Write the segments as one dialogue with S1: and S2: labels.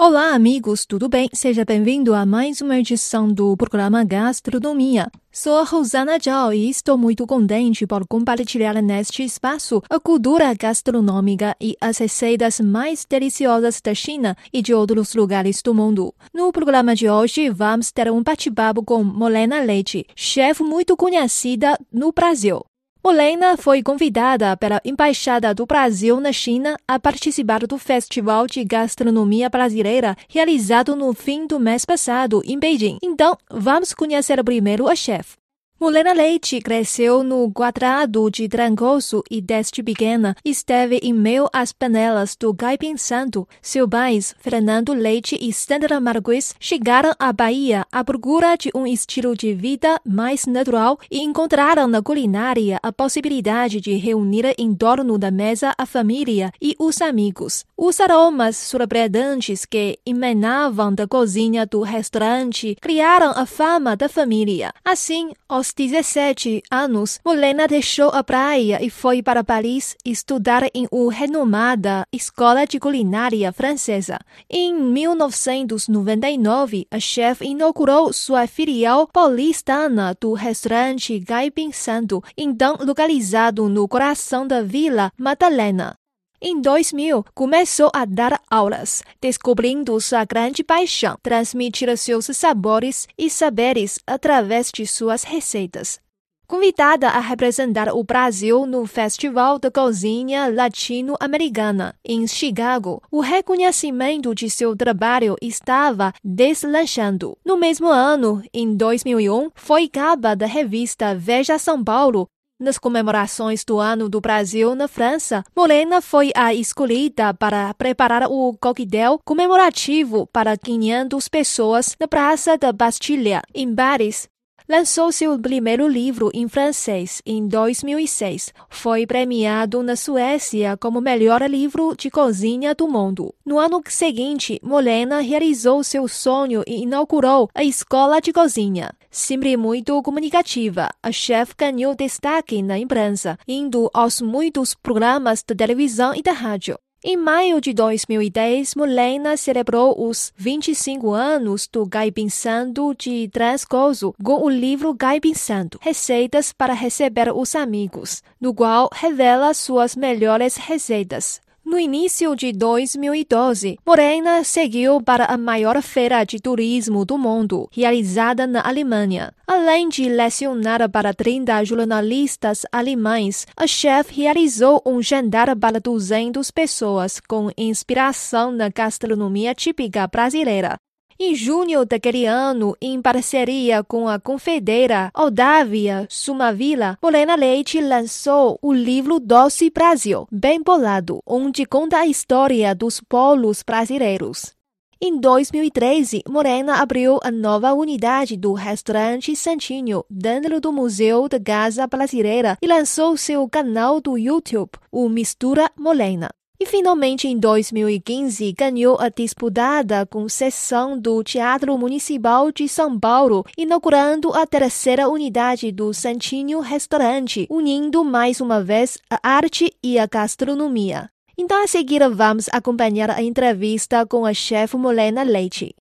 S1: Olá, amigos, tudo bem? Seja bem-vindo a mais uma edição do programa Gastronomia. Sou a Rosana Zhao e estou muito contente por compartilhar neste espaço a cultura gastronômica e as receitas mais deliciosas da China e de outros lugares do mundo. No programa de hoje, vamos ter um bate-papo com Molena Leite, chefe muito conhecida no Brasil. Molena foi convidada pela Embaixada do Brasil na China a participar do Festival de Gastronomia Brasileira realizado no fim do mês passado em Beijing. Então, vamos conhecer primeiro a chefe. Molena Leite cresceu no quadrado de Trancoso e desde pequena esteve em meio às panelas do Caipim Santo. Seus pais, Fernando Leite e Sandra Marques, chegaram à Bahia à procura de um estilo de vida mais natural e encontraram na culinária a possibilidade de reunir em torno da mesa a família e os amigos. Os aromas surpreendentes que emanavam da cozinha do restaurante criaram a fama da família. Assim, os aos 17 anos, Molena deixou a praia e foi para Paris estudar em uma renomada escola de culinária francesa. Em 1999, a chefe inaugurou sua filial paulistana do restaurante Gaibin Santo, então localizado no coração da Vila Madalena. Em 2000, começou a dar aulas, descobrindo sua grande paixão, transmitir seus sabores e saberes através de suas receitas. Convidada a representar o Brasil no Festival da Cozinha Latino-Americana em Chicago, o reconhecimento de seu trabalho estava deslanchando. No mesmo ano, em 2001, foi capa da revista Veja São Paulo nas comemorações do Ano do Brasil na França, Morena foi a escolhida para preparar o coquetel comemorativo para 500 pessoas na Praça da Bastilha, em Paris lançou seu primeiro livro em francês em 2006. Foi premiado na Suécia como melhor livro de cozinha do mundo. No ano seguinte, Molena realizou seu sonho e inaugurou a Escola de Cozinha. Sempre muito comunicativa, a chefe ganhou destaque na imprensa, indo aos muitos programas de televisão e da rádio. Em maio de 2010, Molena celebrou os 25 anos do Gaibin Santo de Transcoso com o livro Gaibin Santo, Receitas para Receber os Amigos, no qual revela suas melhores receitas. No início de 2012, Morena seguiu para a maior feira de turismo do mundo, realizada na Alemanha. Além de lecionar para 30 jornalistas alemães, a chefe realizou um jantar para 200 pessoas com inspiração na gastronomia típica brasileira. Em junho daquele ano, em parceria com a confeiteira Odávia Sumavila, Morena Leite lançou o livro Doce Brasil, bem bolado, onde conta a história dos polos brasileiros. Em 2013, Morena abriu a nova unidade do restaurante Santinho dentro do Museu da Casa Brasileira e lançou seu canal do YouTube, o Mistura Morena. E finalmente, em 2015, ganhou a disputada concessão do Teatro Municipal de São Paulo, inaugurando a terceira unidade do Santinho Restaurante, unindo mais uma vez a arte e a gastronomia. Então, a seguir, vamos acompanhar a entrevista com a chefe Molena Leite.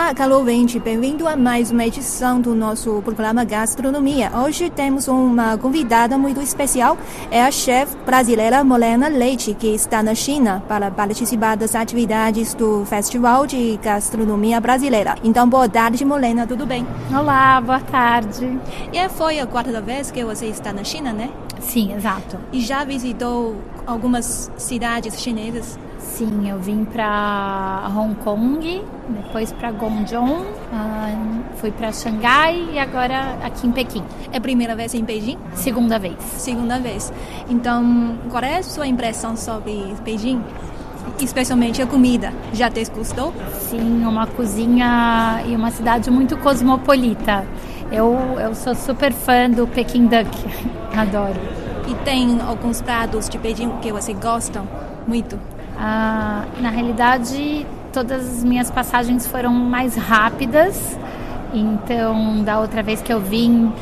S1: Olá, caro ouvinte, bem-vindo a mais uma edição do nosso programa Gastronomia. Hoje temos uma convidada muito especial, é a chefe brasileira Molena Leite, que está na China para participar das atividades do Festival de Gastronomia Brasileira. Então, boa tarde, Molena, tudo bem?
S2: Olá, boa tarde.
S1: E foi a quarta vez que você está na China, né?
S2: Sim, exato.
S1: E já visitou algumas cidades chinesas?
S2: Sim, eu vim para Hong Kong, depois para Guangzhou, fui para Xangai e agora aqui em Pequim.
S1: É a primeira vez em Beijing?
S2: Segunda vez.
S1: Segunda vez. Então, qual é a sua impressão sobre Beijing? Especialmente a comida. Já desgostou?
S2: Sim, uma cozinha e uma cidade muito cosmopolita. Eu, eu sou super fã do Peking Duck, adoro.
S1: E tem alguns pratos de Beijing que você gosta muito?
S2: Ah, na realidade, todas as minhas passagens foram mais rápidas. Então, da outra vez que eu vim,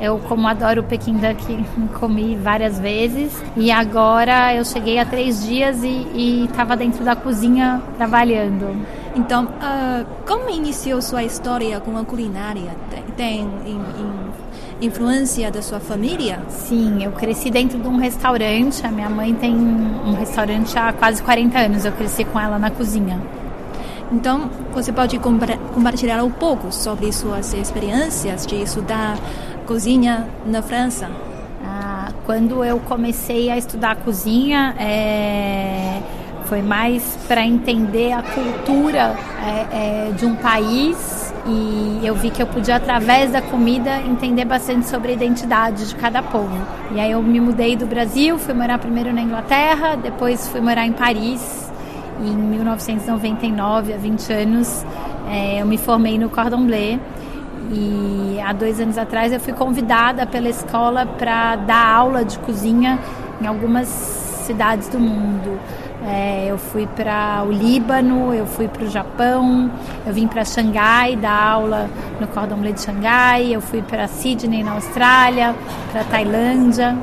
S2: eu, como adoro o Pequim daqui, comi várias vezes. E agora eu cheguei há três dias e estava dentro da cozinha trabalhando.
S3: Então, uh, como iniciou sua história com a culinária? Tem, tem in, in, influência da sua família?
S2: Sim, eu cresci dentro de um restaurante. A minha mãe tem um restaurante há quase 40 anos. Eu cresci com ela na cozinha.
S3: Então, você pode compartilhar um pouco sobre suas experiências de estudar cozinha na França?
S2: Ah, quando eu comecei a estudar cozinha, é, foi mais para entender a cultura é, é, de um país e eu vi que eu podia, através da comida, entender bastante sobre a identidade de cada povo. E aí eu me mudei do Brasil, fui morar primeiro na Inglaterra, depois fui morar em Paris. E em 1999, há 20 anos, é, eu me formei no Cordon Bleu e há dois anos atrás eu fui convidada pela escola para dar aula de cozinha em algumas cidades do mundo. É, eu fui para o Líbano, eu fui para o Japão, eu vim para Xangai dar aula no Cordon Bleu de Xangai, eu fui para Sydney na Austrália, para Tailândia.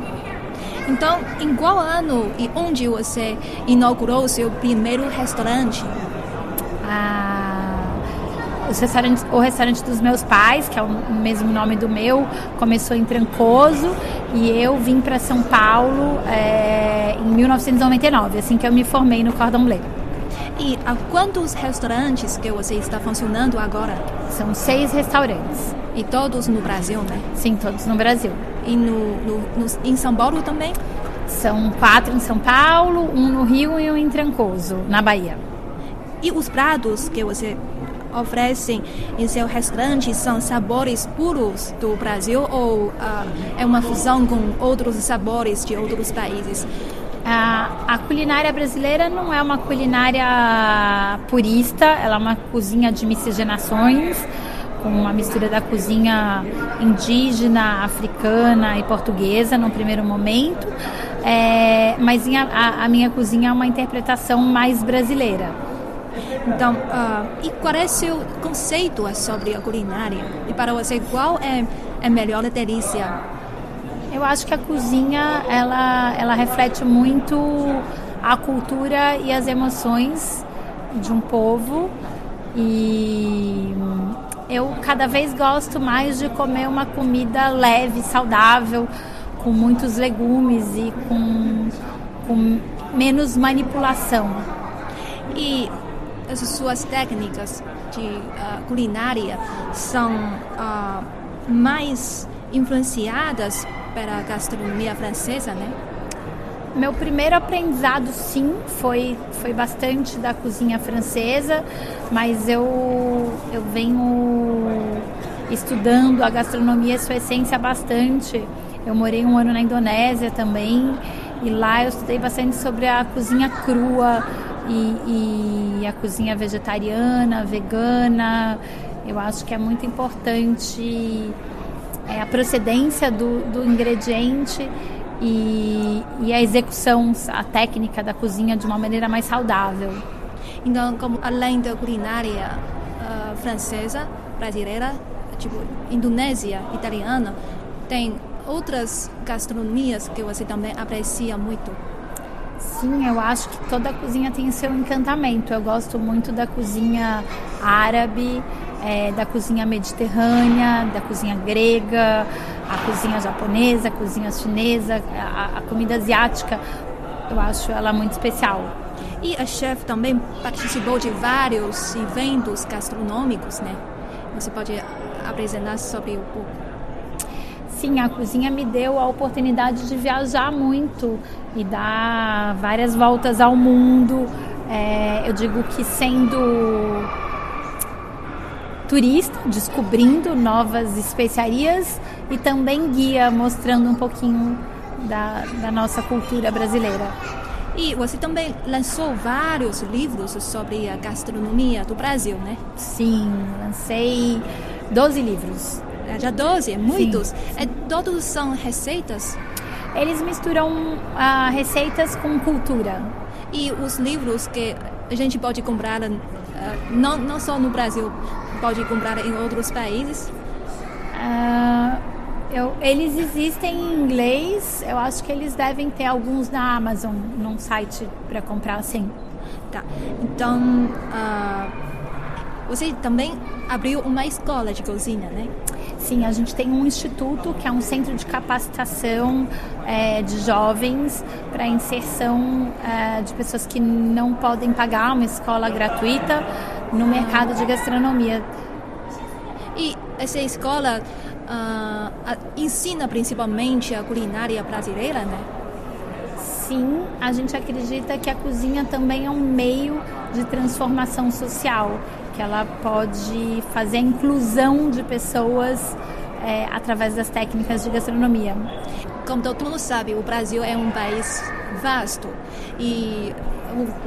S3: Então, em qual ano e onde você inaugurou o seu primeiro restaurante?
S2: Ah, restaurantes, o restaurante dos meus pais, que é o mesmo nome do meu, começou em Trancoso e eu vim para São Paulo é, em 1999, assim que eu me formei no Cordon Bleu.
S3: E há quantos restaurantes que você está funcionando agora?
S2: São seis restaurantes.
S3: E todos no Brasil, né?
S2: Sim, todos no Brasil.
S3: E no, no, no, em São Paulo também?
S2: São quatro em São Paulo, um no Rio e um em Trancoso, na Bahia.
S3: E os pratos que você oferecem em seu restaurante são sabores puros do Brasil ou uh, é uma fusão com outros sabores de outros países?
S2: A, culinária brasileira não é uma culinária purista, ela é uma cozinha de miscigenações, com uma mistura da cozinha indígena, africana e portuguesa no primeiro momento, é, mas a, a minha cozinha é uma interpretação mais brasileira.
S3: Então, uh, e qual é o seu conceito sobre a culinária? E para você, qual é a melhor delícia?
S2: Eu acho que a cozinha, ela, ela reflete muito a cultura e as emoções de um povo e eu cada vez gosto mais de comer uma comida leve, saudável, com muitos legumes e com, com menos manipulação.
S3: E as suas técnicas de uh, culinária são uh, mais influenciadas pela gastronomia francesa, né?
S2: Meu primeiro aprendizado, sim, foi, foi bastante da cozinha francesa, mas eu, eu venho estudando a gastronomia, sua essência, bastante. Eu morei um ano na Indonésia também, e lá eu estudei bastante sobre a cozinha crua, e, e a cozinha vegetariana, vegana. Eu acho que é muito importante é, a procedência do, do ingrediente e, e, a execução, a técnica da cozinha de uma maneira mais saudável.
S3: Então, como, além da culinária uh, francesa, brasileira, tipo indonésia, italiana, tem outras gastronomias que você também aprecia muito?
S2: Sim, eu acho que toda cozinha tem seu encantamento. Eu gosto muito da cozinha árabe, é, da cozinha mediterrânea, da cozinha grega, a cozinha japonesa, a cozinha chinesa, a, a comida asiática. Eu acho ela muito especial.
S3: E a chefe também participou de vários eventos gastronômicos, né? Você pode apresentar sobre o pouco?
S2: Sim, a cozinha me deu a oportunidade de viajar muito e dar várias voltas ao mundo. É, eu digo que sendo turista, descobrindo novas especiarias e também guia, mostrando um pouquinho da, da nossa cultura brasileira.
S3: E você também lançou vários livros sobre a gastronomia do Brasil, né?
S2: Sim, lancei 12 livros.
S3: É, já 12, muitos. Sim, sim. É, todos são receitas?
S2: Eles misturam uh, receitas com cultura.
S3: E os livros que a gente pode comprar não, não só no Brasil, pode comprar em outros países?
S2: Uh, eu, eles existem em inglês, eu acho que eles devem ter alguns na Amazon, num site para comprar assim.
S3: Tá. Então, uh, você também abriu uma escola de cozinha, né?
S2: Sim, a gente tem um instituto que é um centro de capacitação é, de jovens para inserção é, de pessoas que não podem pagar uma escola gratuita no mercado de gastronomia.
S3: E essa escola uh, ensina principalmente a culinária brasileira, né?
S2: Sim, a gente acredita que a cozinha também é um meio de transformação social, que ela pode fazer a inclusão de pessoas é, através das técnicas de gastronomia.
S3: Como todo mundo sabe, o Brasil é um país vasto e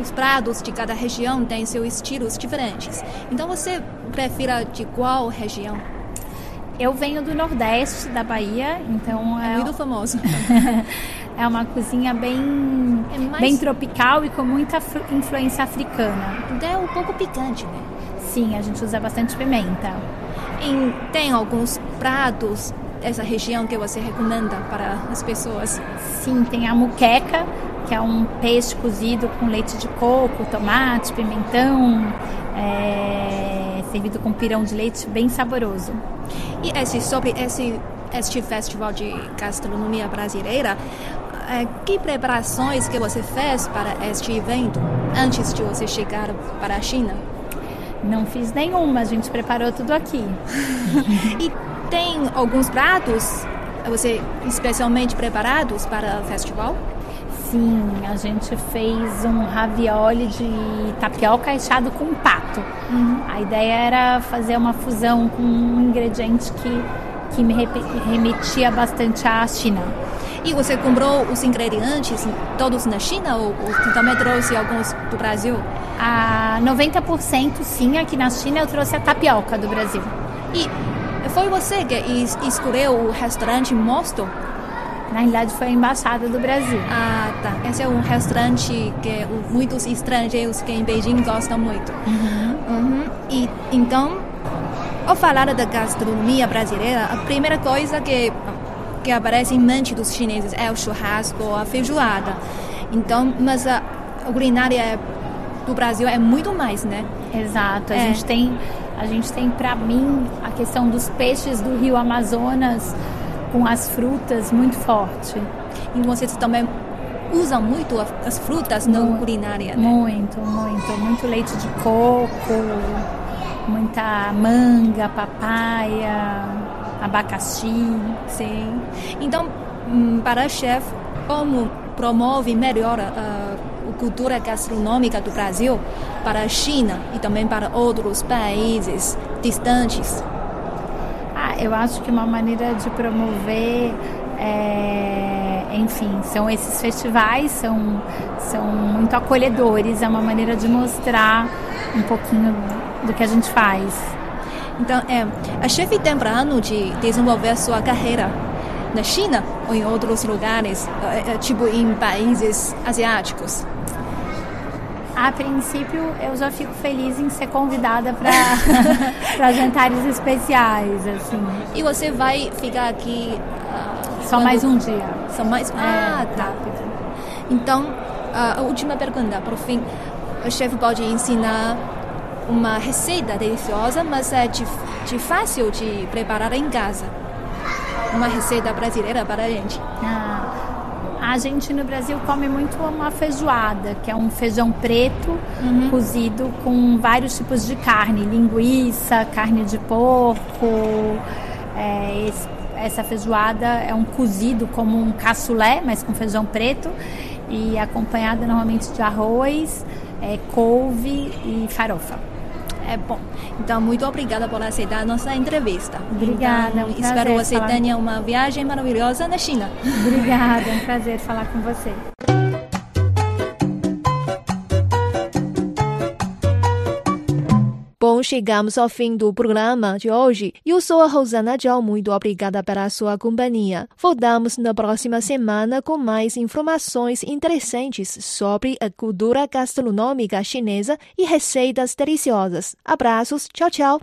S3: os pratos de cada região têm seus estilos diferentes. Então você prefere de qual região?
S2: Eu venho do Nordeste da Bahia, então
S3: é, é muito famoso.
S2: é uma cozinha bem, é mais... bem tropical e com muita influência africana.
S3: Então é um pouco picante, né?
S2: Sim, a gente usa bastante pimenta.
S3: E tem alguns pratos dessa região que você recomenda para as pessoas?
S2: Sim, tem a muqueca, que é um peixe cozido com leite de coco, tomate, pimentão, é, servido com pirão de leite bem saboroso.
S3: E esse, sobre esse, este festival de gastronomia brasileira, é, que preparações que você fez para este evento antes de você chegar para a China?
S2: Não fiz nenhuma, a gente preparou tudo aqui.
S3: e tem alguns pratos você especialmente preparados para o festival?
S2: Sim, a gente fez um ravioli de tapioca enchado com pato. Uhum. A ideia era fazer uma fusão com um ingrediente que, que me remetia bastante à China.
S3: E você comprou os ingredientes todos na China ou, ou também trouxe alguns do Brasil?
S2: A 90% sim, aqui na China eu trouxe a tapioca do Brasil.
S3: E foi você que escolheu o restaurante Mosto?
S2: Na realidade, foi a Embaixada do Brasil.
S3: Ah, tá. Esse é um restaurante que muitos estrangeiros que em Beijing gostam muito. Uhum. Uhum. E então, ao falar da gastronomia brasileira, a primeira coisa que que aparece em mente dos chineses é o churrasco, a feijoada. Então, mas a, a culinária do Brasil é muito mais, né?
S2: Exato. A é. gente tem, a gente tem para mim a questão dos peixes do Rio Amazonas com as frutas muito forte.
S3: E vocês também usam muito as frutas na culinária, né?
S2: Muito, muito. Muito leite de coco, muita manga, papaya, abacaxi.
S3: Sim. Então, hum, para a chef, como promove melhor a, a cultura gastronômica do Brasil para a China e também para outros países distantes?
S2: eu acho que uma maneira de promover, é, enfim, são esses festivais, são, são muito acolhedores, é uma maneira de mostrar um pouquinho do que a gente faz.
S3: Então, é, a chefe tem plano de desenvolver sua carreira na China ou em outros lugares, é, é, tipo em países asiáticos?
S2: A princípio, eu já fico feliz em ser convidada para jantares especiais, assim.
S3: E você vai ficar aqui
S2: uh, só quando... mais um dia?
S3: Só mais? Ah, é, tá. Rápido. Então, uh, a última pergunta, por fim, o chefe pode ensinar uma receita deliciosa, mas é de, de fácil de preparar em casa. Uma receita brasileira para a gente.
S2: Ah. A gente no Brasil come muito uma feijoada, que é um feijão preto uhum. cozido com vários tipos de carne, linguiça, carne de porco. É, esse, essa feijoada é um cozido como um cassoulet, mas com feijão preto e acompanhada normalmente de arroz, é, couve e farofa.
S3: É bom. Então, muito obrigada por aceitar a nossa entrevista.
S2: Obrigada. Então,
S3: um espero você falar... tenha uma viagem maravilhosa na China.
S2: Obrigada, é um prazer falar com você.
S1: Então, chegamos ao fim do programa de hoje. Eu sou a Rosana Zhao, muito obrigada pela sua companhia. Voltamos na próxima semana com mais informações interessantes sobre a cultura gastronômica chinesa e receitas deliciosas. Abraços, tchau, tchau!